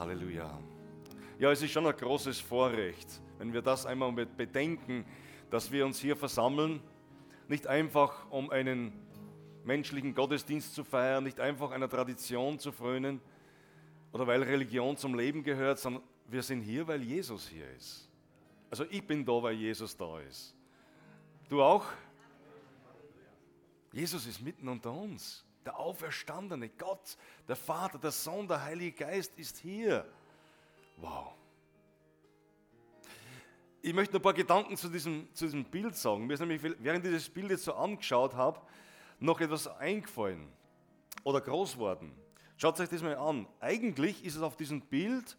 Halleluja. Ja, es ist schon ein großes Vorrecht, wenn wir das einmal bedenken, dass wir uns hier versammeln, nicht einfach um einen menschlichen Gottesdienst zu feiern, nicht einfach einer Tradition zu frönen oder weil Religion zum Leben gehört, sondern wir sind hier, weil Jesus hier ist. Also ich bin da, weil Jesus da ist. Du auch? Jesus ist mitten unter uns. Der auferstandene Gott, der Vater, der Sohn, der Heilige Geist ist hier. Wow. Ich möchte noch ein paar Gedanken zu diesem, zu diesem Bild sagen. Mir ist nämlich, während ich dieses Bild jetzt so angeschaut habe, noch etwas eingefallen oder groß worden. Schaut euch das mal an. Eigentlich ist es auf diesem Bild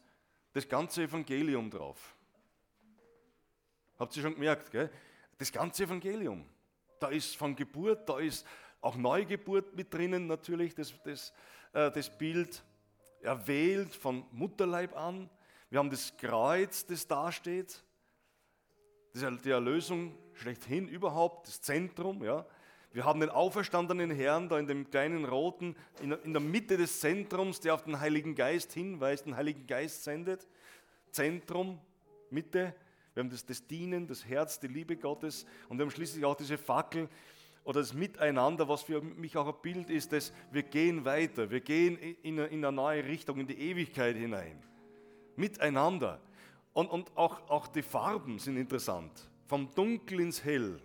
das ganze Evangelium drauf. Habt ihr schon gemerkt, gell? Das ganze Evangelium. Da ist von Geburt, da ist auch Neugeburt mit drinnen natürlich, das, das, äh, das Bild. Erwählt von Mutterleib an. Wir haben das Kreuz, das dasteht. Das ist die Erlösung schlechthin überhaupt, das Zentrum. Ja. Wir haben den auferstandenen Herrn da in dem kleinen roten, in der Mitte des Zentrums, der auf den Heiligen Geist hinweist, den Heiligen Geist sendet. Zentrum, Mitte. Wir haben das, das Dienen, das Herz, die Liebe Gottes und wir haben schließlich auch diese Fackel oder das Miteinander, was für mich auch ein Bild ist, dass wir gehen weiter, wir gehen in eine, in eine neue Richtung, in die Ewigkeit hinein. Miteinander. Und, und auch, auch die Farben sind interessant. Vom Dunkel ins Hell.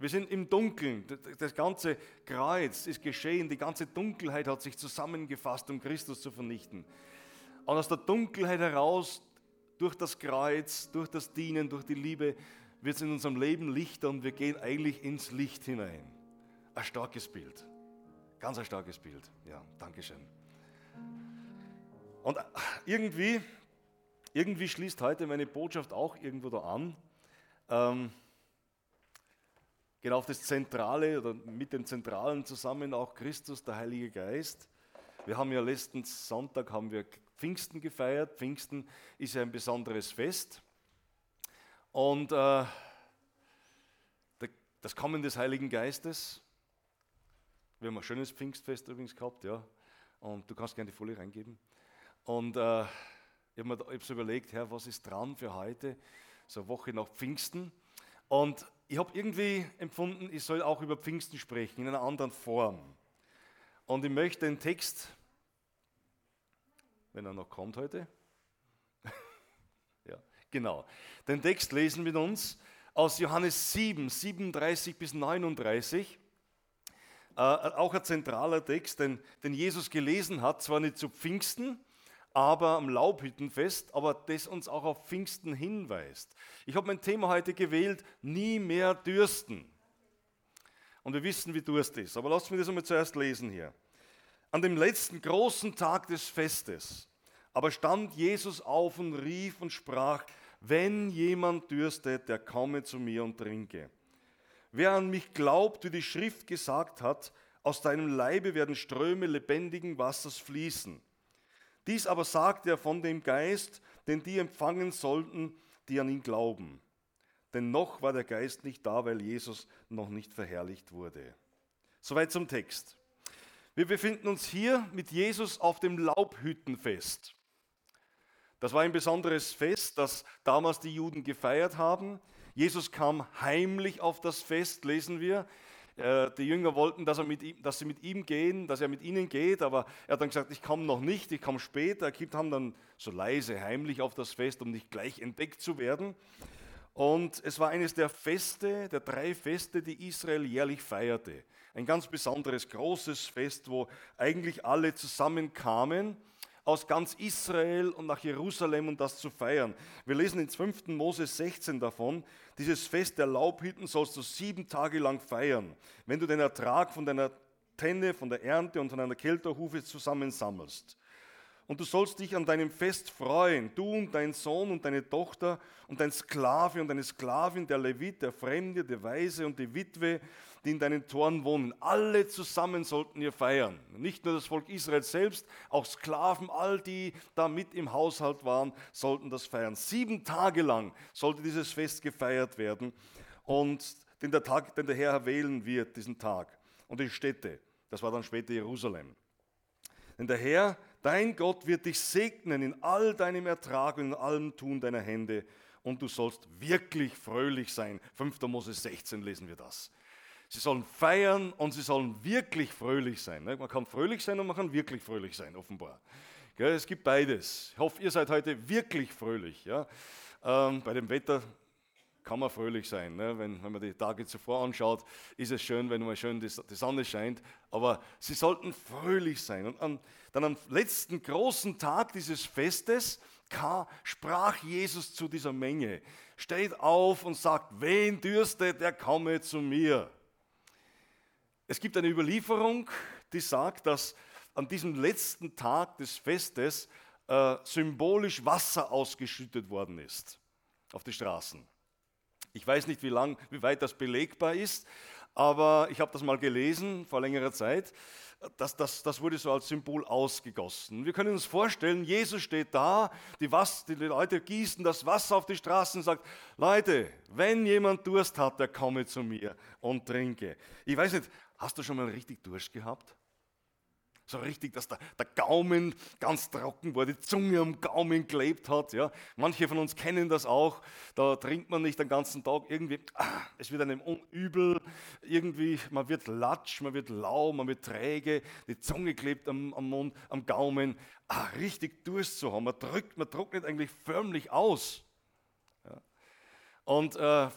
Wir sind im Dunkeln. Das ganze Kreuz ist geschehen. Die ganze Dunkelheit hat sich zusammengefasst, um Christus zu vernichten. Und aus der Dunkelheit heraus, durch das Kreuz, durch das Dienen, durch die Liebe, wird es in unserem Leben lichter und wir gehen eigentlich ins Licht hinein. Ein starkes Bild. Ganz ein starkes Bild. Ja, Dankeschön. Und irgendwie, irgendwie schließt heute meine Botschaft auch irgendwo da an. Ähm, genau auf das Zentrale oder mit dem Zentralen zusammen auch Christus, der Heilige Geist. Wir haben ja letzten Sonntag haben wir Pfingsten gefeiert. Pfingsten ist ja ein besonderes Fest. Und äh, das Kommen des Heiligen Geistes. Wir haben ein schönes Pfingstfest übrigens gehabt, ja. Und du kannst gerne die Folie reingeben. Und äh, ich habe mir so überlegt, Herr, was ist dran für heute? So eine Woche nach Pfingsten. Und ich habe irgendwie empfunden, ich soll auch über Pfingsten sprechen, in einer anderen Form. Und ich möchte den Text, wenn er noch kommt heute, genau, den Text lesen mit uns aus Johannes 7, 37 bis 39. Äh, auch ein zentraler Text, den, den Jesus gelesen hat, zwar nicht zu Pfingsten, aber am Laubhüttenfest, aber das uns auch auf Pfingsten hinweist. Ich habe mein Thema heute gewählt, nie mehr dürsten. Und wir wissen, wie Durst ist. Aber lasst mich das einmal zuerst lesen hier. An dem letzten großen Tag des Festes aber stand Jesus auf und rief und sprach, wenn jemand dürstet, der komme zu mir und trinke. Wer an mich glaubt, wie die Schrift gesagt hat, aus deinem Leibe werden Ströme lebendigen Wassers fließen. Dies aber sagt er von dem Geist, den die empfangen sollten, die an ihn glauben. Denn noch war der Geist nicht da, weil Jesus noch nicht verherrlicht wurde. Soweit zum Text. Wir befinden uns hier mit Jesus auf dem Laubhüttenfest. Das war ein besonderes Fest, das damals die Juden gefeiert haben. Jesus kam heimlich auf das Fest, lesen wir. Äh, die Jünger wollten, dass, ihm, dass sie mit ihm gehen, dass er mit ihnen geht, aber er hat dann gesagt, ich komme noch nicht, ich komme später. Er kam dann so leise, heimlich auf das Fest, um nicht gleich entdeckt zu werden. Und es war eines der Feste, der drei Feste, die Israel jährlich feierte. Ein ganz besonderes, großes Fest, wo eigentlich alle zusammenkamen aus ganz Israel und nach Jerusalem, um das zu feiern. Wir lesen in 5. Mose 16 davon, dieses Fest der Laubhütten sollst du sieben Tage lang feiern, wenn du den Ertrag von deiner Tenne, von der Ernte und von einer Kelterhufe zusammensammelst. Und du sollst dich an deinem Fest freuen, du und dein Sohn und deine Tochter und dein Sklave und deine Sklavin, der Levit, der Fremde, der Weise und die Witwe, die in deinen Toren wohnen. Alle zusammen sollten ihr feiern. Nicht nur das Volk Israel selbst, auch Sklaven, all die da mit im Haushalt waren, sollten das feiern. Sieben Tage lang sollte dieses Fest gefeiert werden und den der, Tag, den der Herr wählen wird, diesen Tag. Und die Städte, das war dann später Jerusalem. Denn der Herr, Dein Gott wird dich segnen in all deinem Ertrag und in allem Tun deiner Hände und du sollst wirklich fröhlich sein. 5. Mose 16 lesen wir das. Sie sollen feiern und sie sollen wirklich fröhlich sein. Ne? Man kann fröhlich sein und man kann wirklich fröhlich sein, offenbar. Es gibt beides. Ich hoffe, ihr seid heute wirklich fröhlich. Ähm, bei dem Wetter kann man fröhlich sein. Ne? Wenn, wenn man die Tage zuvor anschaut, ist es schön, wenn mal schön die, die Sonne scheint. Aber sie sollten fröhlich sein. Und an, dann am letzten großen Tag dieses Festes sprach Jesus zu dieser Menge. Steht auf und sagt, wen dürstet, der komme zu mir. Es gibt eine Überlieferung, die sagt, dass an diesem letzten Tag des Festes äh, symbolisch Wasser ausgeschüttet worden ist auf die Straßen. Ich weiß nicht, wie, lang, wie weit das belegbar ist, aber ich habe das mal gelesen vor längerer Zeit. Das, das, das wurde so als Symbol ausgegossen. Wir können uns vorstellen, Jesus steht da, die, Was, die Leute gießen das Wasser auf die Straßen und sagt, Leute, wenn jemand Durst hat, der komme zu mir und trinke. Ich weiß nicht, hast du schon mal richtig Durst gehabt? So richtig, dass der, der Gaumen ganz trocken war, die Zunge am Gaumen gelebt hat. Ja. Manche von uns kennen das auch, da trinkt man nicht den ganzen Tag irgendwie, ah, es wird einem übel, irgendwie, man wird latsch, man wird lau, man wird träge, die Zunge klebt am, am Mund, am Gaumen, ah, richtig Durst zu haben, man drückt, man trocknet eigentlich förmlich aus. Ja. Und äh,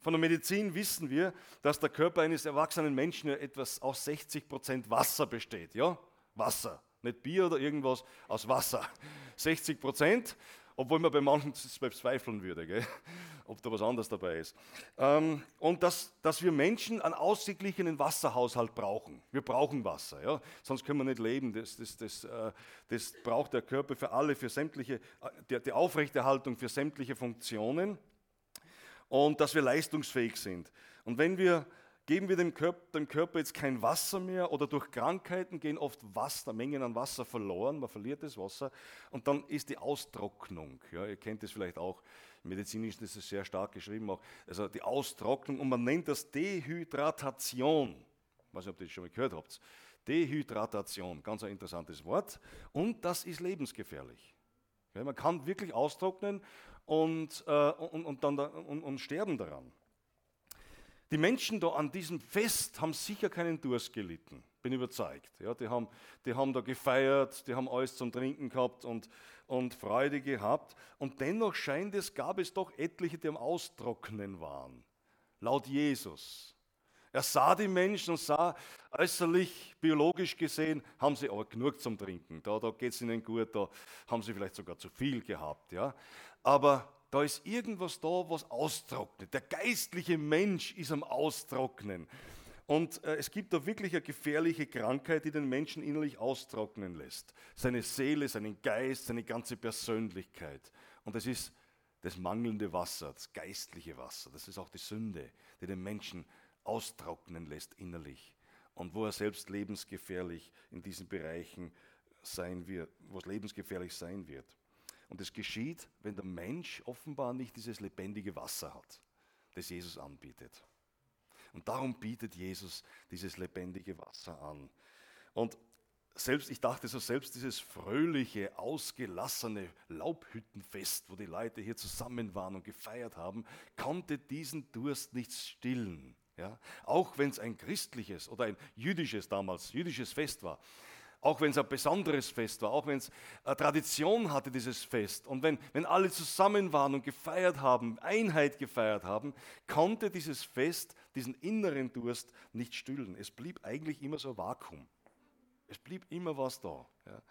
von der Medizin wissen wir, dass der Körper eines erwachsenen Menschen etwas aus 60 Prozent Wasser besteht. Ja, Wasser, nicht Bier oder irgendwas, aus Wasser. 60 Prozent, obwohl man bei manchen bezweifeln würde, gell? ob da was anderes dabei ist. Ähm, und dass, dass wir Menschen einen ausgeglichenen Wasserhaushalt brauchen. Wir brauchen Wasser, ja? sonst können wir nicht leben. Das, das, das, äh, das braucht der Körper für alle, für sämtliche, äh, die, die Aufrechterhaltung für sämtliche Funktionen und dass wir leistungsfähig sind. Und wenn wir geben wir dem Körper, dem Körper, jetzt kein Wasser mehr oder durch Krankheiten gehen oft Wasser, Mengen an Wasser verloren, man verliert das Wasser und dann ist die Austrocknung. Ja, ihr kennt das vielleicht auch, medizinisch ist es sehr stark geschrieben auch, also die Austrocknung und man nennt das Dehydratation. Ich weiß nicht, ob ihr das schon mal gehört habt. Dehydratation, ganz ein interessantes Wort und das ist lebensgefährlich. Man kann wirklich austrocknen und, äh, und, und, dann da, und, und sterben daran. Die Menschen da an diesem Fest haben sicher keinen Durst gelitten, bin überzeugt. Ja, die, haben, die haben da gefeiert, die haben alles zum Trinken gehabt und, und Freude gehabt. Und dennoch scheint es, gab es doch etliche, die am Austrocknen waren. Laut Jesus. Er sah die Menschen und sah, äußerlich, biologisch gesehen, haben sie aber genug zum Trinken. Da, da geht es ihnen gut, da haben sie vielleicht sogar zu viel gehabt. Ja? aber da ist irgendwas da, was austrocknet. Der geistliche Mensch ist am Austrocknen. Und äh, es gibt da wirklich eine gefährliche Krankheit, die den Menschen innerlich austrocknen lässt. Seine Seele, seinen Geist, seine ganze Persönlichkeit. Und das ist das mangelnde Wasser, das geistliche Wasser. Das ist auch die Sünde, die den Menschen austrocknen lässt innerlich. Und wo er selbst lebensgefährlich in diesen Bereichen sein wird, wo es lebensgefährlich sein wird. Und es geschieht, wenn der Mensch offenbar nicht dieses lebendige Wasser hat, das Jesus anbietet. Und darum bietet Jesus dieses lebendige Wasser an. Und selbst, ich dachte so, selbst dieses fröhliche, ausgelassene Laubhüttenfest, wo die Leute hier zusammen waren und gefeiert haben, konnte diesen Durst nicht stillen. Ja? Auch wenn es ein christliches oder ein jüdisches damals, jüdisches Fest war auch wenn es ein besonderes Fest war, auch wenn es Tradition hatte, dieses Fest. Und wenn, wenn alle zusammen waren und gefeiert haben, Einheit gefeiert haben, konnte dieses Fest diesen inneren Durst nicht stillen. Es blieb eigentlich immer so ein Vakuum. Es blieb immer was da. Ja.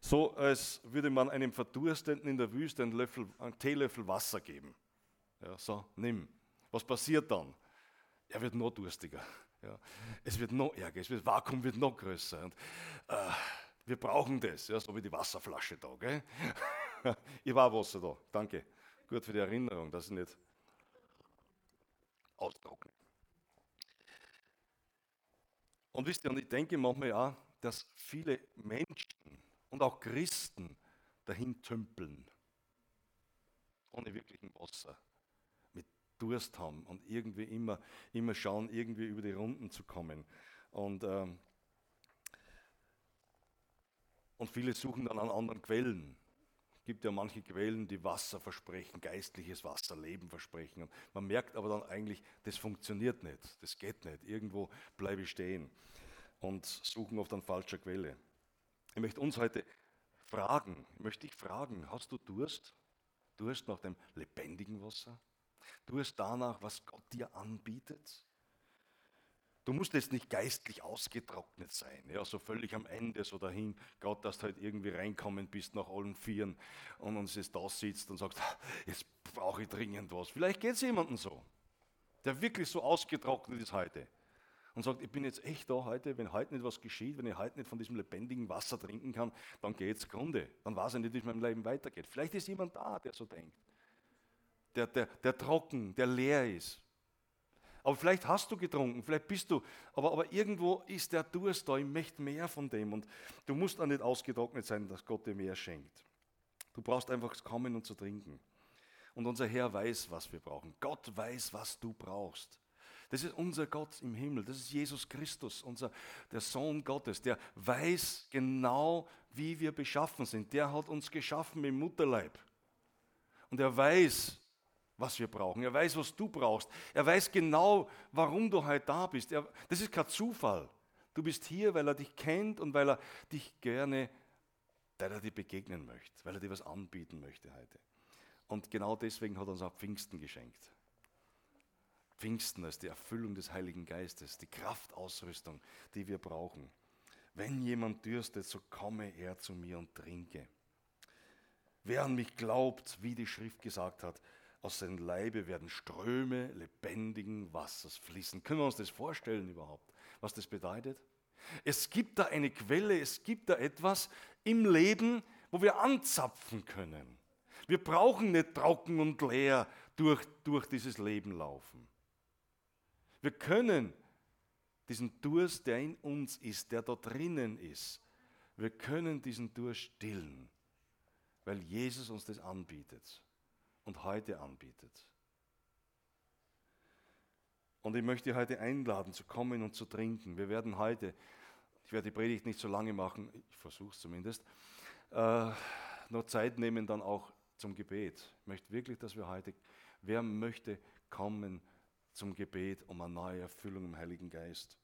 So als würde man einem Verdurstenden in der Wüste einen, Löffel, einen Teelöffel Wasser geben. Ja, so, nimm. Was passiert dann? Er wird noch durstiger. Ja. Es wird noch ärger, wird, Vakuum wird noch größer. Und, äh, wir brauchen das, ja, so wie die Wasserflasche da. Gell? Ihr war Wasser da, danke. Gut für die Erinnerung, dass ich nicht austrockne. Und wisst ihr, und ich denke manchmal ja, dass viele Menschen und auch Christen dahin tümpeln, ohne wirklichen Wasser. Durst haben und irgendwie immer, immer schauen, irgendwie über die Runden zu kommen. Und ähm, Und viele suchen dann an anderen Quellen. Es gibt ja manche Quellen, die Wasser versprechen, geistliches Wasser, Leben versprechen. Und man merkt aber dann eigentlich, das funktioniert nicht, das geht nicht. Irgendwo bleibe ich stehen und suchen oft an falscher Quelle. Ich möchte uns heute fragen, ich möchte dich fragen, hast du Durst? Durst nach dem lebendigen Wasser? Durst danach, was Gott dir anbietet? Du musst jetzt nicht geistlich ausgetrocknet sein, ja, so völlig am Ende, so dahin, Gott, dass du halt irgendwie reinkommen bist nach allen Vieren und uns jetzt da sitzt und sagst, jetzt brauche ich dringend was. Vielleicht geht es jemandem so, der wirklich so ausgetrocknet ist heute und sagt, ich bin jetzt echt da heute, wenn heute nicht was geschieht, wenn ich heute nicht von diesem lebendigen Wasser trinken kann, dann geht es Grunde. Dann weiß ich nicht, wie es meinem Leben weitergeht. Vielleicht ist jemand da, der so denkt. Der, der, der trocken, der leer ist. Aber vielleicht hast du getrunken, vielleicht bist du, aber, aber irgendwo ist der Durst da, ich möchte mehr von dem. Und du musst auch nicht ausgetrocknet sein, dass Gott dir mehr schenkt. Du brauchst einfach kommen und zu trinken. Und unser Herr weiß, was wir brauchen. Gott weiß, was du brauchst. Das ist unser Gott im Himmel. Das ist Jesus Christus, unser, der Sohn Gottes. Der weiß genau, wie wir beschaffen sind. Der hat uns geschaffen im Mutterleib. Und er weiß, was wir brauchen. Er weiß, was du brauchst. Er weiß genau, warum du heute da bist. Er, das ist kein Zufall. Du bist hier, weil er dich kennt und weil er dich gerne, weil er dir begegnen möchte, weil er dir was anbieten möchte heute. Und genau deswegen hat er uns auch Pfingsten geschenkt. Pfingsten als die Erfüllung des Heiligen Geistes, die Kraftausrüstung, die wir brauchen. Wenn jemand dürstet, so komme er zu mir und trinke. Wer an mich glaubt, wie die Schrift gesagt hat, aus seinem Leibe werden Ströme lebendigen Wassers fließen. Können wir uns das vorstellen überhaupt, was das bedeutet? Es gibt da eine Quelle, es gibt da etwas im Leben, wo wir anzapfen können. Wir brauchen nicht trocken und leer durch, durch dieses Leben laufen. Wir können diesen Durst, der in uns ist, der da drinnen ist, wir können diesen Durst stillen, weil Jesus uns das anbietet und heute anbietet. Und ich möchte heute einladen, zu kommen und zu trinken. Wir werden heute, ich werde die Predigt nicht so lange machen, ich versuche es zumindest, äh, noch Zeit nehmen dann auch zum Gebet. Ich möchte wirklich, dass wir heute, wer möchte kommen zum Gebet um eine neue Erfüllung im Heiligen Geist,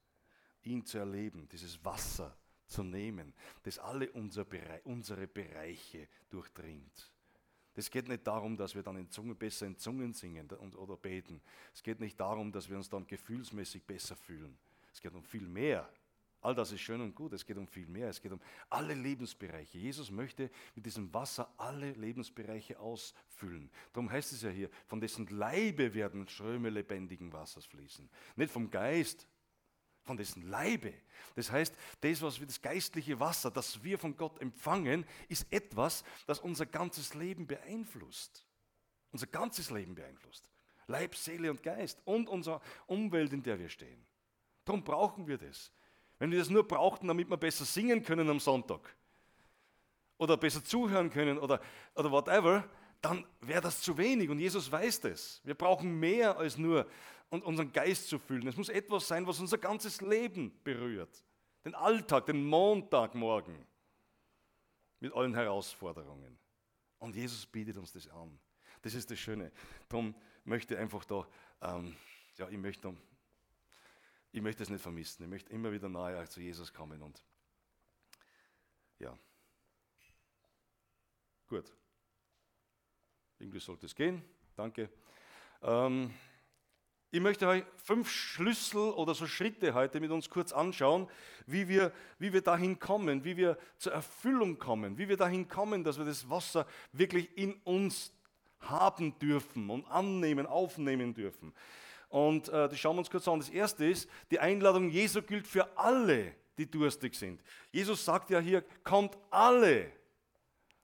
ihn zu erleben, dieses Wasser zu nehmen, das alle unsere Bereiche durchdringt. Es geht nicht darum, dass wir dann in Zungen besser in Zungen singen oder beten. Es geht nicht darum, dass wir uns dann gefühlsmäßig besser fühlen. Es geht um viel mehr. All das ist schön und gut. Es geht um viel mehr. Es geht um alle Lebensbereiche. Jesus möchte mit diesem Wasser alle Lebensbereiche ausfüllen. Darum heißt es ja hier, von dessen Leibe werden Ströme lebendigen Wassers fließen. Nicht vom Geist, von dessen Leibe. Das heißt, das, was wir, das geistliche Wasser, das wir von Gott empfangen, ist etwas, das unser ganzes Leben beeinflusst. Unser ganzes Leben beeinflusst. Leib, Seele und Geist und unsere Umwelt, in der wir stehen. Darum brauchen wir das. Wenn wir das nur brauchten, damit wir besser singen können am Sonntag oder besser zuhören können oder, oder whatever, dann wäre das zu wenig und Jesus weiß das. Wir brauchen mehr als nur und unseren Geist zu füllen. Es muss etwas sein, was unser ganzes Leben berührt. Den Alltag, den Montagmorgen mit allen Herausforderungen. Und Jesus bietet uns das an. Das ist das Schöne. Darum möchte ich einfach da, ähm, ja, ich möchte, ich möchte es nicht vermissen. Ich möchte immer wieder nahe zu Jesus kommen und ja. Gut. Irgendwie sollte es gehen. Danke. Ähm, ich möchte euch fünf Schlüssel oder so Schritte heute mit uns kurz anschauen, wie wir, wie wir dahin kommen, wie wir zur Erfüllung kommen, wie wir dahin kommen, dass wir das Wasser wirklich in uns haben dürfen und annehmen, aufnehmen dürfen. Und äh, das schauen wir uns kurz an. Das erste ist, die Einladung Jesu gilt für alle, die durstig sind. Jesus sagt ja hier, kommt alle.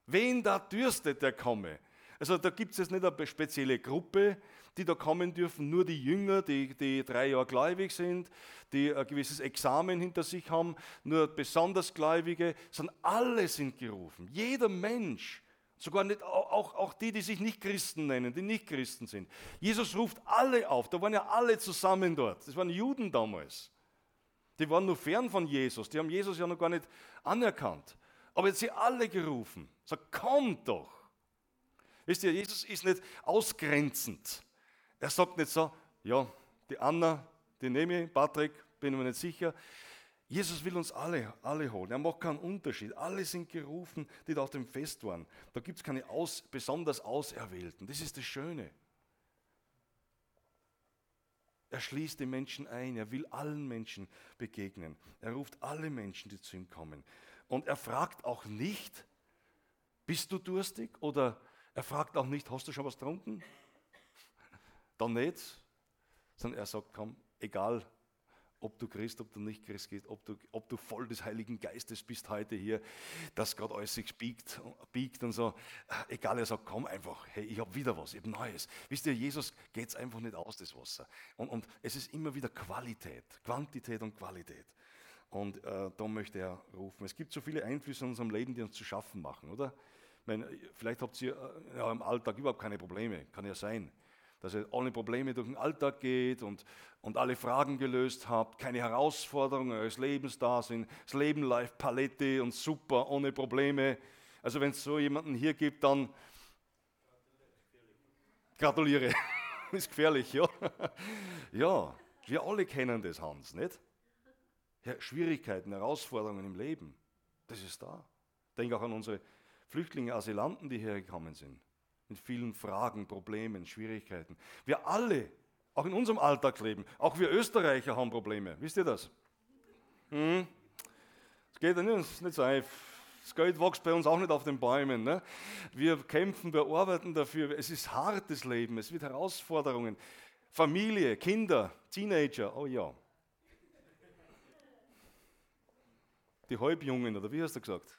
Wen da dürstet, der komme. Also da gibt es jetzt nicht eine spezielle Gruppe, die da kommen dürfen, nur die Jünger, die, die drei Jahre gläubig sind, die ein gewisses Examen hinter sich haben, nur besonders Gläubige, sondern alle sind gerufen. Jeder Mensch, sogar nicht, auch, auch die, die sich nicht Christen nennen, die nicht Christen sind. Jesus ruft alle auf, da waren ja alle zusammen dort. Das waren Juden damals. Die waren nur fern von Jesus, die haben Jesus ja noch gar nicht anerkannt. Aber jetzt sie alle gerufen. Sagt, kommt doch. Wisst ihr, Jesus ist nicht ausgrenzend. Er sagt nicht so, ja, die Anna, die nehme ich, Patrick, bin mir nicht sicher. Jesus will uns alle, alle holen. Er macht keinen Unterschied. Alle sind gerufen, die da auf dem Fest waren. Da gibt es keine aus, besonders Auserwählten. Das ist das Schöne. Er schließt die Menschen ein. Er will allen Menschen begegnen. Er ruft alle Menschen, die zu ihm kommen. Und er fragt auch nicht, bist du durstig? Oder er fragt auch nicht, hast du schon was getrunken? Dann nicht, sondern er sagt, komm, egal, ob du Christ, ob du nicht Christ bist, ob du, ob du voll des Heiligen Geistes bist heute hier, dass gerade alles sich biegt, biegt und so. Egal, er sagt, komm einfach, hey, ich habe wieder was, ich habe Neues. Wisst ihr, Jesus geht es einfach nicht aus, das Wasser. Und, und es ist immer wieder Qualität, Quantität und Qualität. Und äh, da möchte er rufen. Es gibt so viele Einflüsse in unserem Leben, die uns zu schaffen machen, oder? Ich meine, vielleicht habt ihr äh, ja, im Alltag überhaupt keine Probleme, kann ja sein dass ihr ohne Probleme durch den Alltag geht und, und alle Fragen gelöst habt, keine Herausforderungen eures Lebens da sind, das Leben läuft Palette und super, ohne Probleme. Also wenn es so jemanden hier gibt, dann gratuliere. ist gefährlich, ja. ja, wir alle kennen das, Hans, nicht? Ja, Schwierigkeiten, Herausforderungen im Leben, das ist da. Denk auch an unsere Flüchtlinge, Asylanten, die hergekommen sind mit vielen Fragen, Problemen, Schwierigkeiten. Wir alle, auch in unserem Alltagsleben, auch wir Österreicher haben Probleme. Wisst ihr das? Hm? Es geht nicht, nicht so einfach. Das Geld wächst bei uns auch nicht auf den Bäumen. Ne? Wir kämpfen, wir arbeiten dafür. Es ist hartes Leben, es wird Herausforderungen. Familie, Kinder, Teenager, oh ja. Die Halbjungen, oder wie hast du gesagt?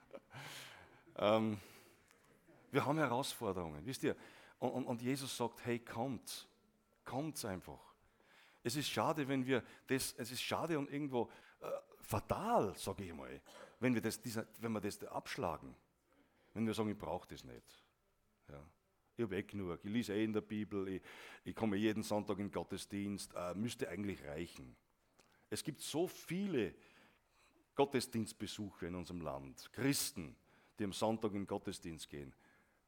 ähm, wir haben Herausforderungen, wisst ihr? Und, und, und Jesus sagt, hey, kommt, kommt einfach. Es ist schade, wenn wir das, es ist schade und irgendwo äh, fatal, sage ich mal, wenn wir das, dieser, wenn wir das abschlagen. Wenn wir sagen, ich brauche das nicht. Ja. Ich habe eh genug, ich lese eh in der Bibel, ich, ich komme jeden Sonntag in den Gottesdienst, äh, müsste eigentlich reichen. Es gibt so viele Gottesdienstbesuche in unserem Land, Christen, die am Sonntag in den Gottesdienst gehen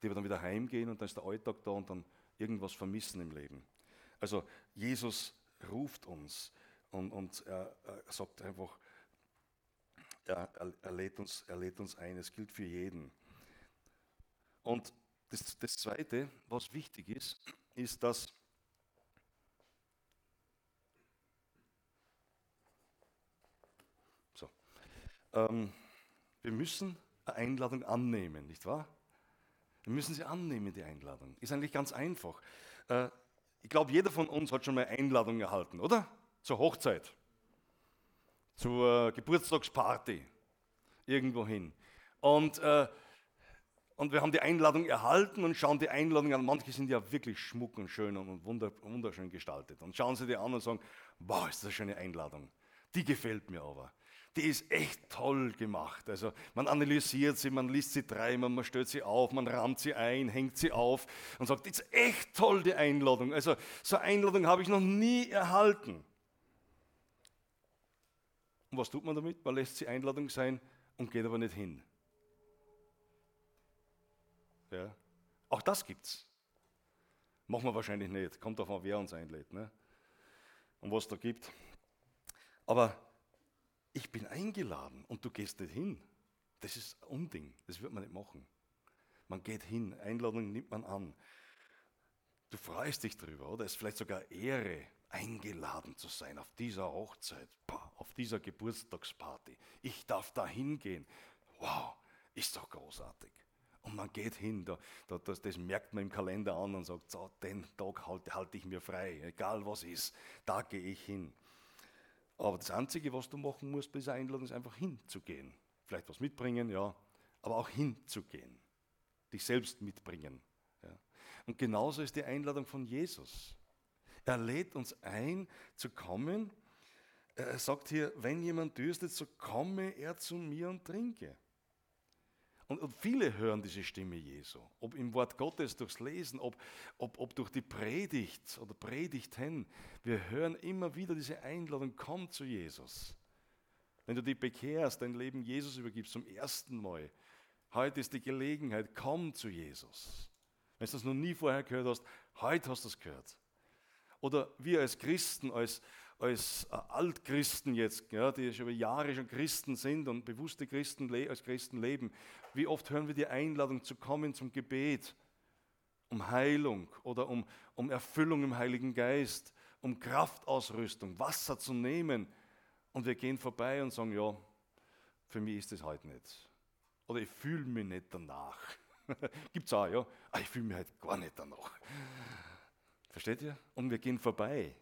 die wir dann wieder heimgehen und dann ist der Alltag da und dann irgendwas vermissen im Leben. Also Jesus ruft uns und, und er, er, sagt einfach, er, er, lädt uns, er lädt uns ein. Es gilt für jeden. Und das, das Zweite, was wichtig ist, ist, dass ähm, wir müssen eine Einladung annehmen, nicht wahr? Wir müssen sie annehmen, die Einladung. Ist eigentlich ganz einfach. Äh, ich glaube, jeder von uns hat schon mal Einladung erhalten, oder? Zur Hochzeit, zur Geburtstagsparty, irgendwo hin. Und, äh, und wir haben die Einladung erhalten und schauen die Einladung an. Manche sind ja wirklich schmuck und schön und wunderschön gestaltet. Und schauen sie die an und sagen, wow, ist das eine schöne Einladung. Die gefällt mir aber die ist echt toll gemacht. Also man analysiert sie, man liest sie dreimal, man stellt sie auf, man rammt sie ein, hängt sie auf und sagt, das ist echt toll, die Einladung. Also so eine Einladung habe ich noch nie erhalten. Und was tut man damit? Man lässt sie Einladung sein und geht aber nicht hin. Ja. Auch das gibt's. Machen wir wahrscheinlich nicht. Kommt davon, wer uns einlädt. Ne? Und was da gibt. Aber ich bin eingeladen und du gehst nicht hin. Das ist ein Unding, das wird man nicht machen. Man geht hin, Einladung nimmt man an. Du freust dich drüber, oder? Es ist vielleicht sogar Ehre, eingeladen zu sein auf dieser Hochzeit, auf dieser Geburtstagsparty. Ich darf da hingehen. Wow, ist doch großartig. Und man geht hin, da, da, das, das, merkt man im Kalender an und sagt, so, den Tag halte, halte ich mir frei, egal was ist, da gehe ich hin. Aber das Einzige, was du machen musst bei dieser Einladung, ist einfach hinzugehen. Vielleicht was mitbringen, ja, aber auch hinzugehen. Dich selbst mitbringen. Ja. Und genauso ist die Einladung von Jesus. Er lädt uns ein, zu kommen. Er sagt hier, wenn jemand dürstet, so komme er zu mir und trinke. Und, und, viele hören diese Stimme Jesu, ob im Wort Gottes durchs Lesen, ob, ob, ob durch die Predigt oder Predigten. Wir hören immer wieder diese Einladung, komm zu Jesus. wenn du dich bekehrst, dein Leben Jesus übergibst zum ersten Mal, heute ist die Gelegenheit, komm zu Jesus. Wenn du das noch nie vorher gehört hast, heute hast du es gehört. Oder wir als Christen, als, als äh, Altchristen jetzt, ja, die schon über Jahre schon Christen sind und bewusste Christen als Christen leben, wie oft hören wir die Einladung zu kommen zum Gebet, um Heilung oder um, um Erfüllung im Heiligen Geist, um Kraftausrüstung, Wasser zu nehmen. Und wir gehen vorbei und sagen, ja, für mich ist das heute nicht. Oder ich fühle mich nicht danach. Gibt es auch, ja. Ah, ich fühle mich halt gar nicht danach. Versteht ihr? Und wir gehen vorbei.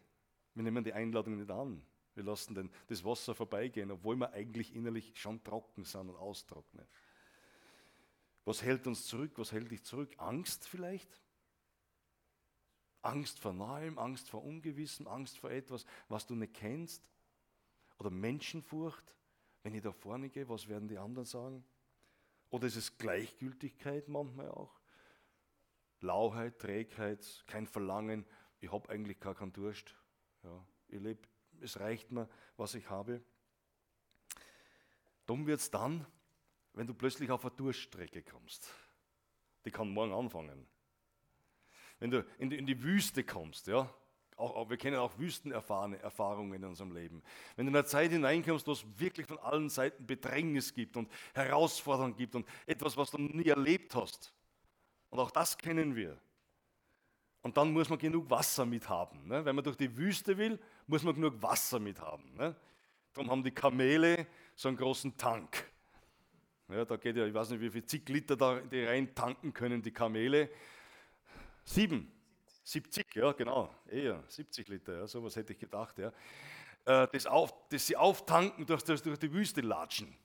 Wir nehmen die Einladung nicht an. Wir lassen den, das Wasser vorbeigehen, obwohl wir eigentlich innerlich schon trocken sind und austrocknen. Was hält uns zurück? Was hält dich zurück? Angst vielleicht? Angst vor Neuem, Angst vor Ungewissem, Angst vor etwas, was du nicht kennst? Oder Menschenfurcht? Wenn ich da vorne gehe, was werden die anderen sagen? Oder ist es Gleichgültigkeit manchmal auch? Lauheit, Trägheit, kein Verlangen, ich habe eigentlich gar keinen Durst. Ja, ich lebe, es reicht mir, was ich habe. Dumm wird es dann, wenn du plötzlich auf eine Durststrecke kommst. Die kann morgen anfangen. Wenn du in die, in die Wüste kommst, ja, auch, wir kennen auch Wüstenerfahrungen in unserem Leben. Wenn du in eine Zeit hineinkommst, wo es wirklich von allen Seiten Bedrängnis gibt und Herausforderungen gibt und etwas, was du nie erlebt hast. Und auch das kennen wir. Und dann muss man genug Wasser mithaben. Ne? Wenn man durch die Wüste will, muss man genug Wasser mithaben. Ne? Darum haben die Kamele so einen großen Tank. Ja, da geht ja, ich weiß nicht, wie viel zig Liter da die rein tanken können, die Kamele. Sieben. 70, ja, genau. Eher 70 Liter, ja, sowas hätte ich gedacht. Ja. Äh, das, auf, das sie auftanken, durch, das, durch die Wüste latschen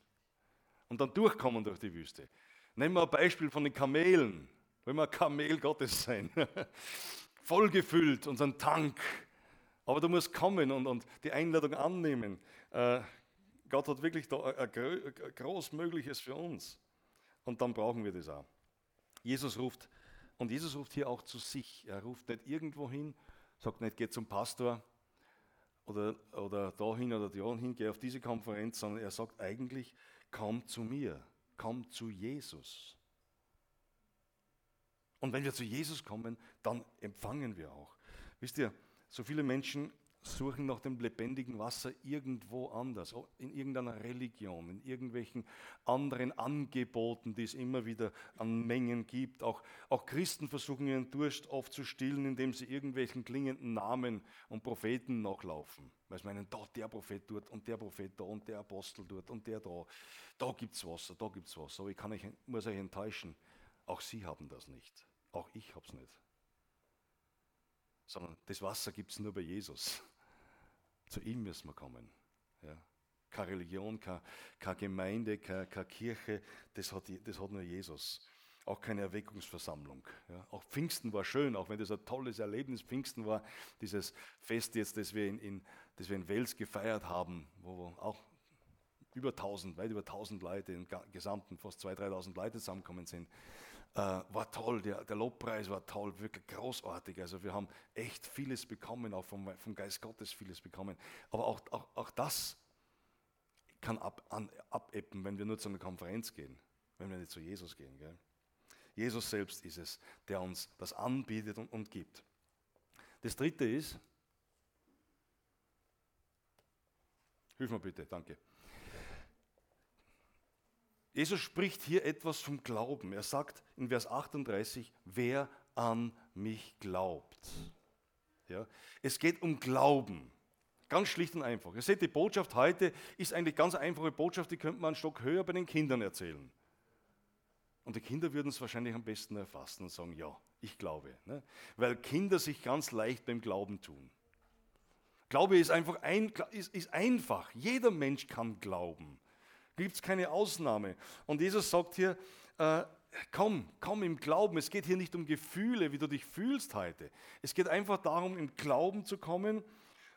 und dann durchkommen durch die Wüste. Nehmen wir ein Beispiel von den Kamelen. Wollen wir Kamel Gottes sein? Vollgefüllt, unseren Tank. Aber du musst kommen und, und die Einladung annehmen. Äh, Gott hat wirklich da ein, ein Großmögliches für uns. Und dann brauchen wir das auch. Jesus ruft, und Jesus ruft hier auch zu sich. Er ruft nicht irgendwo hin, sagt nicht, geh zum Pastor oder, oder dahin oder dahin, geh auf diese Konferenz, sondern er sagt eigentlich, komm zu mir, komm zu Jesus. Und wenn wir zu Jesus kommen, dann empfangen wir auch. Wisst ihr, so viele Menschen suchen nach dem lebendigen Wasser irgendwo anders, in irgendeiner Religion, in irgendwelchen anderen Angeboten, die es immer wieder an Mengen gibt. Auch, auch Christen versuchen ihren Durst oft zu stillen, indem sie irgendwelchen klingenden Namen und Propheten nachlaufen. Weil sie meinen, da der Prophet dort und der Prophet da und der Apostel dort und der da. Da gibt es Wasser, da gibt es Wasser. Aber ich euch, muss euch enttäuschen, auch sie haben das nicht. Auch ich habe es nicht. Sondern das Wasser gibt es nur bei Jesus. Zu ihm müssen wir kommen. Ja. Keine Religion, keine, keine Gemeinde, keine, keine, Kirche, das hat, das hat nur Jesus. Auch keine Erweckungsversammlung. Ja. Auch Pfingsten war schön, auch wenn das ein tolles Erlebnis Pfingsten war, dieses Fest jetzt, das wir in, in, das wir in Wels gefeiert haben, wo auch über 1000, weit über 1000 Leute im gesamten, fast 2.000, 3.000 Leute zusammengekommen sind äh, war toll, der, der, Lobpreis war toll, wirklich großartig. Also wir haben echt vieles bekommen, auch vom, vom Geist Gottes vieles bekommen. Aber auch, auch, auch das kann ab, an, abeppen, wenn wir nur zu einer Konferenz gehen, wenn wir nicht zu Jesus gehen. Gell? Jesus selbst ist es, der uns das anbietet und, und gibt. Das dritte ist, hilf mir bitte, danke. Jesus spricht hier etwas vom Glauben. Er sagt in Vers 38, wer an mich glaubt. Ja, es geht um Glauben. Ganz schlicht und einfach. Ihr seht, die Botschaft heute ist eigentlich ganz einfache Botschaft, die könnte man einen Stock höher bei den Kindern erzählen. Und die Kinder würden es wahrscheinlich am besten erfassen und sagen, ja, ich glaube. Ne? Weil Kinder sich ganz leicht beim Glauben tun. Glaube ist einfach, ein, ist, ist einfach. Jeder Mensch kann glauben. Gibt es keine Ausnahme. Und Jesus sagt hier, äh, komm, komm im Glauben. Es geht hier nicht um Gefühle, wie du dich fühlst heute. Es geht einfach darum, im Glauben zu kommen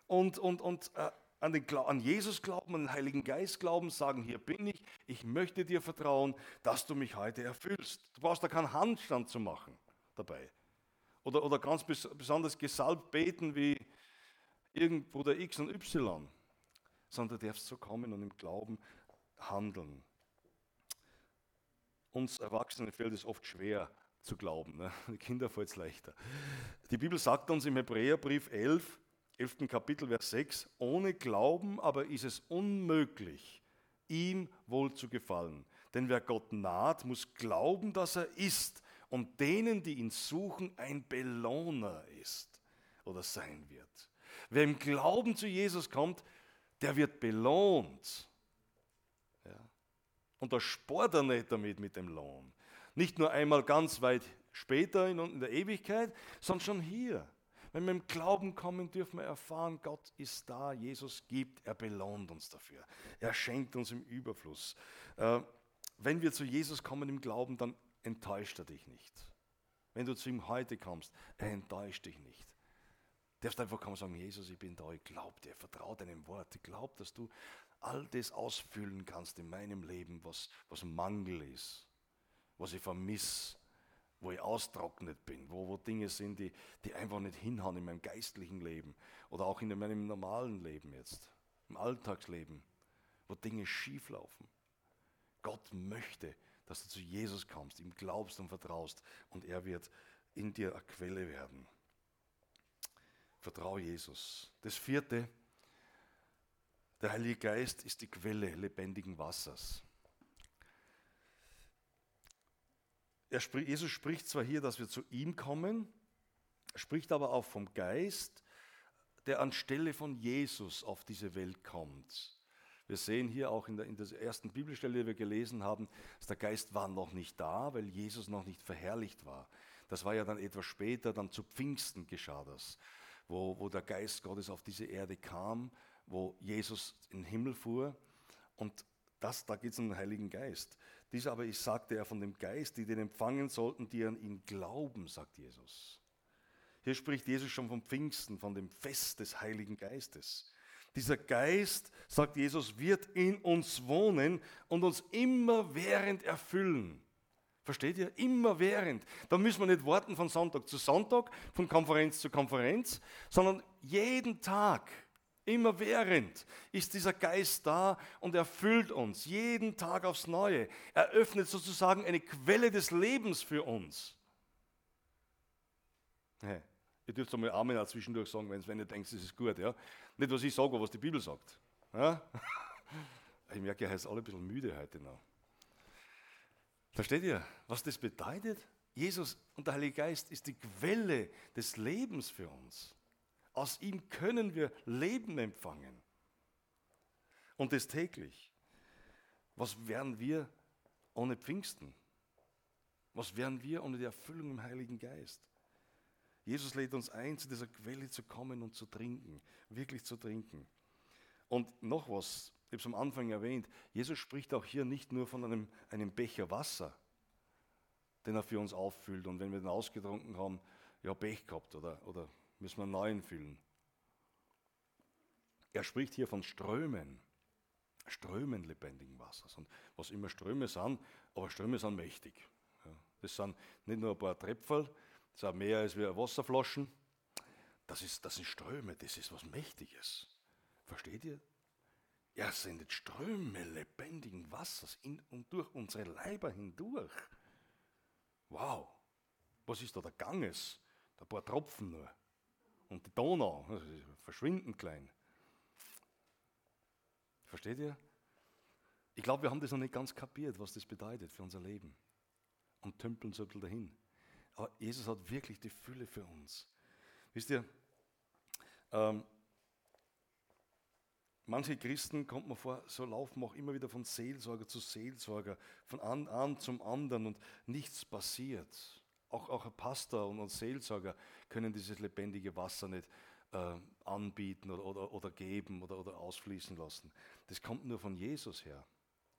und, und, und äh, an, den, an Jesus glauben, an den Heiligen Geist glauben, sagen, hier bin ich, ich möchte dir vertrauen, dass du mich heute erfüllst. Du brauchst da keinen Handstand zu machen dabei. Oder, oder ganz besonders gesalbt beten wie irgendwo der X und Y. sondern du darfst so kommen und im Glauben handeln. Uns Erwachsenen fällt es oft schwer zu glauben. Ne? Die Kinder fällt es leichter. Die Bibel sagt uns im Hebräerbrief 11, 11. Kapitel, Vers 6, ohne Glauben aber ist es unmöglich, ihm wohl zu gefallen. Denn wer Gott naht, muss glauben, dass er ist und denen, die ihn suchen, ein Belohner ist oder sein wird. Wer im Glauben zu Jesus kommt, der wird belohnt. Und da spart er nicht damit mit dem Lohn. Nicht nur einmal ganz weit später in der Ewigkeit, sondern schon hier. Wenn wir im Glauben kommen, dürfen wir erfahren, Gott ist da, Jesus gibt, er belohnt uns dafür. Er schenkt uns im Überfluss. Äh, wenn wir zu Jesus kommen im Glauben, dann enttäuscht er dich nicht. Wenn du zu ihm heute kommst, er enttäuscht dich nicht. Du darfst einfach kommen und sagen, Jesus, ich bin da, ich glaube dir, vertraue deinem Wort, ich glaube, dass du all das ausfüllen kannst in meinem Leben, was, was Mangel ist, was ich vermisse, wo ich austrocknet bin, wo, wo Dinge sind, die, die einfach nicht hinhauen in meinem geistlichen Leben oder auch in meinem normalen Leben jetzt, im Alltagsleben, wo Dinge schief laufen. Gott möchte, dass du zu Jesus kommst, ihm glaubst und vertraust und er wird in dir eine Quelle werden. Vertraue Jesus. Das vierte, der Heilige Geist ist die Quelle lebendigen Wassers. Spricht, Jesus spricht zwar hier, dass wir zu ihm kommen, spricht aber auch vom Geist, der anstelle von Jesus auf diese Welt kommt. Wir sehen hier auch in der, in der ersten Bibelstelle, die wir gelesen haben, dass der Geist war noch nicht da, weil Jesus noch nicht verherrlicht war. Das war ja dann etwas später, dann zu Pfingsten geschah das, wo, wo der Geist Gottes auf diese Erde kam, wo Jesus in den Himmel fuhr. Und das, da geht es um den Heiligen Geist. Dies aber ich sagte er von dem Geist, die den empfangen sollten, die an ihn glauben, sagt Jesus. Hier spricht Jesus schon vom Pfingsten, von dem Fest des Heiligen Geistes. Dieser Geist, sagt Jesus, wird in uns wohnen und uns immerwährend erfüllen. Versteht ihr? Immerwährend. Da müssen wir nicht warten von Sonntag zu Sonntag, von Konferenz zu Konferenz, sondern jeden Tag, immerwährend ist dieser Geist da und erfüllt uns jeden Tag aufs Neue. Er öffnet sozusagen eine Quelle des Lebens für uns. Hey, ihr dürft einmal Amen zwischendurch sagen, wenn ihr denkt, es ist gut. Ja? Nicht, was ich sage, aber was die Bibel sagt. Ja? Ich merke, ihr seid alle ein bisschen müde heute noch. Versteht ihr, was das bedeutet? Jesus und der Heilige Geist ist die Quelle des Lebens für uns. Aus ihm können wir Leben empfangen. Und das täglich. Was wären wir ohne Pfingsten? Was wären wir ohne die Erfüllung im Heiligen Geist? Jesus lädt uns ein, zu dieser Quelle zu kommen und zu trinken, wirklich zu trinken. Und noch was, ich habe es am Anfang erwähnt, Jesus spricht auch hier nicht nur von einem, einem Becher Wasser, den er für uns auffüllt und wenn wir den ausgetrunken haben, ja, Pech gehabt oder, oder müssen wir einen neuen füllen. Er spricht hier von Strömen, Strömen lebendigen Wassers. Und was immer Ströme sind, aber Ströme sind mächtig. Das sind nicht nur ein paar Tröpfel, das ist mehr als wir Wasserflaschen. Das, ist, das sind Ströme, das ist was Mächtiges. Versteht ihr? Er sendet Ströme lebendigen Wassers in und durch unsere Leiber hindurch. Wow, was ist da der Ganges? Ein paar Tropfen nur. Und die Donau, verschwinden klein. Versteht ihr? Ich glaube, wir haben das noch nicht ganz kapiert, was das bedeutet für unser Leben. Und tümpeln so ein bisschen dahin. Aber Jesus hat wirklich die Fülle für uns. Wisst ihr, ähm, manche Christen, kommt man vor, so laufen auch immer wieder von Seelsorger zu Seelsorger, von an, an zum anderen und nichts passiert. Auch, auch ein Pastor und ein Seelsorger können dieses lebendige Wasser nicht äh, anbieten oder, oder, oder geben oder, oder ausfließen lassen. Das kommt nur von Jesus her.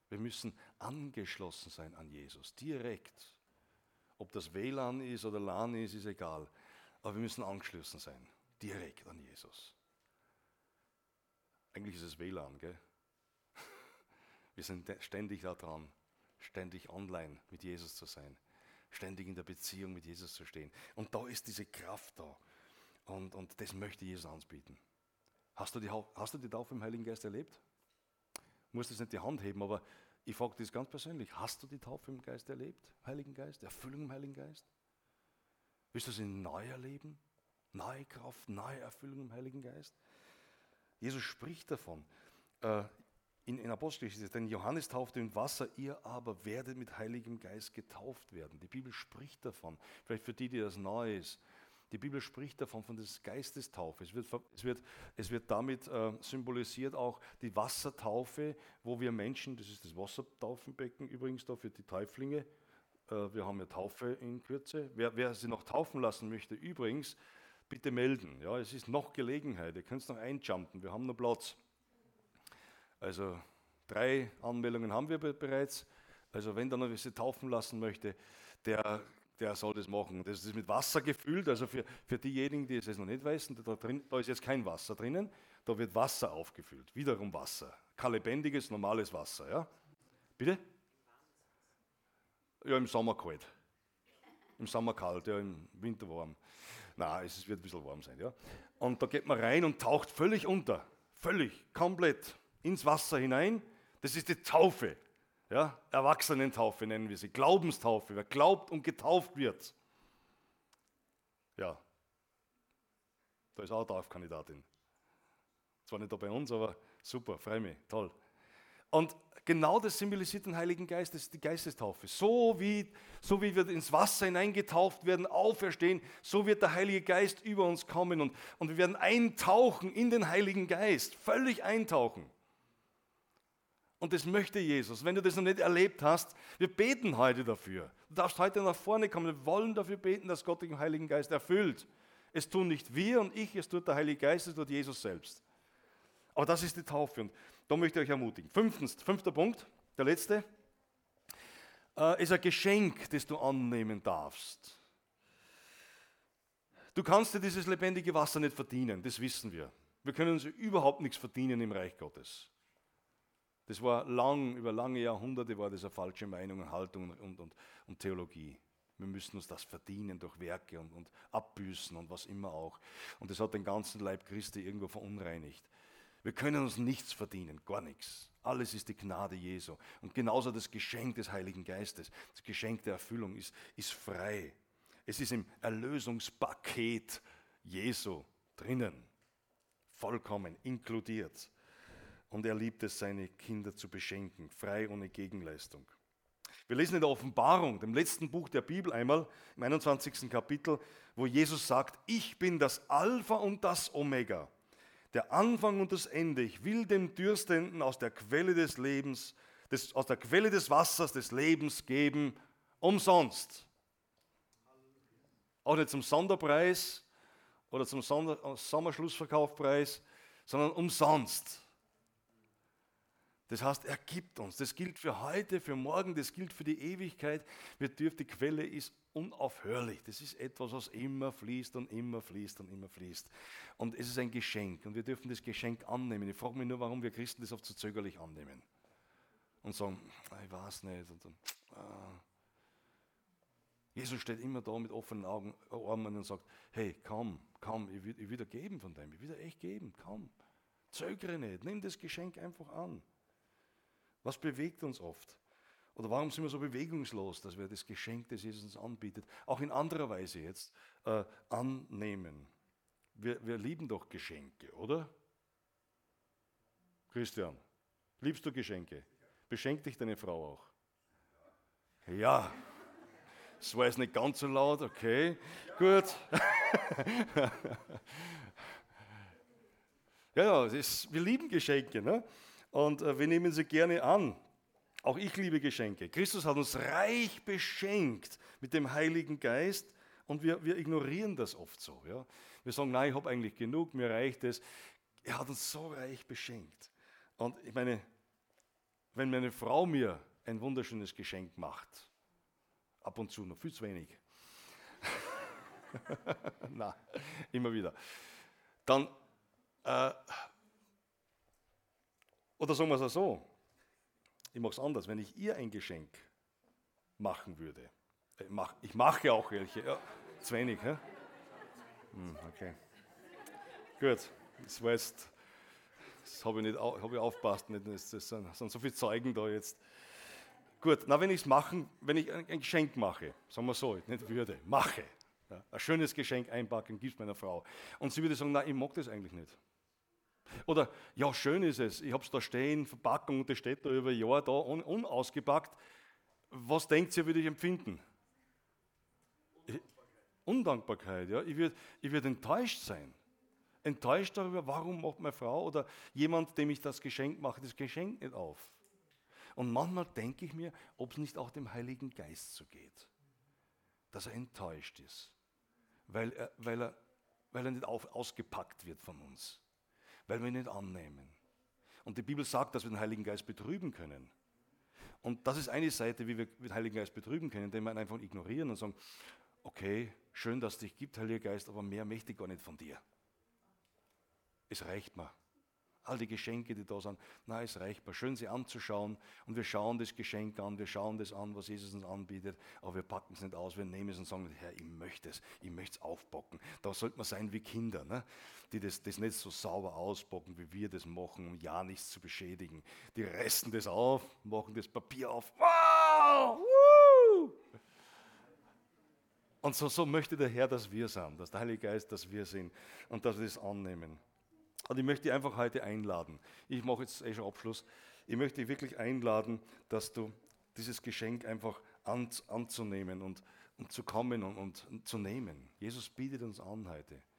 Wir müssen angeschlossen sein an Jesus, direkt. Ob das WLAN ist oder LAN ist, ist egal. Aber wir müssen angeschlossen sein, direkt an Jesus. Eigentlich ist es WLAN, gell? Wir sind ständig da dran, ständig online mit Jesus zu sein, ständig in der Beziehung mit Jesus zu stehen. Und da ist diese Kraft da. Und, und das möchte Jesus anbieten. Hast du die, hast du die Taufe im Heiligen Geist erlebt? Du musst jetzt nicht die Hand heben, aber ich frage dich ganz persönlich. Hast du die Taufe im Geist erlebt? Heiligen Geist? Erfüllung im Heiligen Geist? Willst du sie neu erleben? Neue Kraft, neue Erfüllung im Heiligen Geist? Jesus spricht davon. In, in Apostelgeschichte, denn Johannes taufte mit Wasser, ihr aber werdet mit Heiligem Geist getauft werden. Die Bibel spricht davon, vielleicht für die, die das neu ist. Die Bibel spricht davon, von der Geistestaufe. Es wird, es wird, es wird damit äh, symbolisiert auch die Wassertaufe, wo wir Menschen, das ist das Wassertaufenbecken übrigens da für die Täuflinge, äh, wir haben ja Taufe in Kürze. Wer, wer sie noch taufen lassen möchte, übrigens, bitte melden. Ja, es ist noch Gelegenheit, ihr könnt noch einjumpen, wir haben noch Platz. Also drei Anmeldungen haben wir bereits. Also wenn dann noch sich taufen lassen möchte, der, der soll das machen. Das ist mit Wasser gefüllt, also für, für diejenigen, die es jetzt noch nicht wissen, da, drin, da ist jetzt kein Wasser drinnen, da wird Wasser aufgefüllt, wiederum Wasser. Kein lebendiges, normales Wasser. Ja? Bitte? Ja, im Sommer kalt. Im Sommer kalt, ja, im Winter warm. Na, es wird ein bisschen warm sein. Ja? Und da geht man rein und taucht völlig unter. Völlig, komplett ins Wasser hinein. Das ist die Taufe. Ja, Erwachsenentaufe nennen wir sie. Glaubenstaufe. Wer glaubt und getauft wird. Ja, da ist auch eine Taufkandidatin. Zwar nicht da bei uns, aber super, freue mich, toll. Und genau das symbolisiert den Heiligen Geist, das ist die Geistestaufe. So wie, so wie wir ins Wasser hineingetauft werden, auferstehen, so wird der Heilige Geist über uns kommen und, und wir werden eintauchen in den Heiligen Geist, völlig eintauchen. Und das möchte Jesus. Wenn du das noch nicht erlebt hast, wir beten heute dafür. Du darfst heute nach vorne kommen. Wir wollen dafür beten, dass Gott den Heiligen Geist erfüllt. Es tun nicht wir und ich, es tut der Heilige Geist, es tut Jesus selbst. Aber das ist die Taufe und da möchte ich euch ermutigen. Fünftens, fünfter Punkt, der letzte, äh, ist ein Geschenk, das du annehmen darfst. Du kannst dir dieses lebendige Wasser nicht verdienen, das wissen wir. Wir können uns überhaupt nichts verdienen im Reich Gottes. Das war lang, über lange Jahrhunderte war das eine falsche Meinung und Haltung und, und, und Theologie. Wir müssen uns das verdienen durch Werke und, und abbüßen und was immer auch. Und das hat den ganzen Leib Christi irgendwo verunreinigt. Wir können uns nichts verdienen, gar nichts. Alles ist die Gnade Jesu. Und genauso das Geschenk des Heiligen Geistes, das Geschenk der Erfüllung ist, ist frei. Es ist im Erlösungspaket Jesu drinnen, vollkommen inkludiert und er liebt es, seine Kinder zu beschenken, frei ohne Gegenleistung. Wir lesen in der Offenbarung, dem letzten Buch der Bibel einmal, im 21. Kapitel, wo Jesus sagt, ich bin das Alpha und das Omega, der Anfang und das Ende. Ich will dem Dürstenden aus der Quelle des Lebens, des, aus der Quelle des Wassers des Lebens geben, umsonst. Auch nicht zum Sonderpreis oder zum Sonder Sommerschlussverkaufpreis, sondern umsonst. Das heißt, er gibt uns. Das gilt für heute, für morgen, das gilt für die Ewigkeit. Wir dürfen, die Quelle ist unaufhörlich. Das ist etwas, was immer fließt und immer fließt und immer fließt. Und es ist ein Geschenk und wir dürfen das Geschenk annehmen. Ich frage mich nur, warum wir Christen das oft so zögerlich annehmen. Und sagen, ah, ich weiß nicht. Und dann, ah. Jesus steht immer da mit offenen Augen, Armen und sagt, hey, komm, komm, ich will, ich will dir geben von dem, ich will dir echt geben, komm. Zögere nicht, nimm das Geschenk einfach an. Was bewegt uns oft? Oder warum sind wir so bewegungslos, dass wir das Geschenk, das Jesus uns anbietet, auch in anderer Weise jetzt äh, annehmen? Wir, wir lieben doch Geschenke, oder? Christian, liebst du Geschenke? Beschenkt dich deine Frau auch? Ja. Das war jetzt nicht ganz so laut, okay, gut. ja, ja, ist, wir lieben Geschenke. Ne? Und äh, wir nehmen sie gerne an. Auch ich liebe Geschenke. Christus hat uns reich beschenkt mit dem Heiligen Geist und wir, wir ignorieren das oft so. Ja? Wir sagen, nein, ich habe eigentlich genug, mir reicht es. Er hat uns so reich beschenkt. Und ich meine, wenn meine Frau mir ein wunderschönes Geschenk macht, ab und zu noch viel zu wenig, na, immer wieder, dann äh, oder sagen wir es so, ich mache es anders, wenn ich ihr ein Geschenk machen würde. Äh, ich mache auch welche, ja, zu wenig, hä? Hm, okay. Gut, das war Das habe ich, nicht, hab ich aufpasst. Nicht, das sind, sind so viele Zeugen da jetzt. Gut, na, wenn ich es machen, wenn ich ein, ein, Geschenk mache, sagen wir so, nicht würde, mache, ja, ein schönes Geschenk einpacken, gibt meiner Frau. Und sie würde sagen, na, ich mag das eigentlich nicht. Oder, ja, schön ist es, ich habe es da stehen, Verpackung, das steht da über ein Jahr da, un, unausgepackt. Was denkt ihr, würde ich empfinden? Undankbarkeit, ja. Ich würde ich würd enttäuscht sein. Enttäuscht darüber, warum macht meine Frau oder jemand, dem ich das Geschenk mache, das Geschenk nicht auf. Und manchmal denke ich mir, ob es nicht auch dem Heiligen Geist so geht, dass er enttäuscht ist, weil er, weil er, weil er nicht auf, ausgepackt wird von uns, weil wir ihn nicht annehmen. Und die Bibel sagt, dass wir den Heiligen Geist betrüben können. Und das ist eine Seite, wie wir den Heiligen Geist betrüben können, indem wir ihn einfach ignorieren und sagen, okay, schön, dass es dich gibt, Heiliger Geist, aber mehr möchte ich gar nicht von dir. Es reicht mir. All die Geschenke, die da sind, na, es reicht mir. Schön, sie anzuschauen und wir schauen das Geschenk an, wir schauen das an, was Jesus uns anbietet, aber wir packen es nicht aus, wir nehmen es und sagen, Herr, ich möchte es, ich möchte es aufbocken. Da sollte man sein wie Kinder, ne? die das, das nicht so sauber ausbocken, wie wir das machen, um ja nichts zu beschädigen. Die reißen das auf, machen das Papier auf. Wow! Und so, so möchte der Herr, dass wir sind, dass der Heilige Geist, dass wir sind und dass wir das annehmen. Und ich möchte dich einfach heute einladen. Ich mache jetzt eh schon Abschluss. Ich möchte dich wirklich einladen, dass du dieses Geschenk einfach an, anzunehmen und, und zu kommen und, und, und zu nehmen. Jesus bietet uns an heute.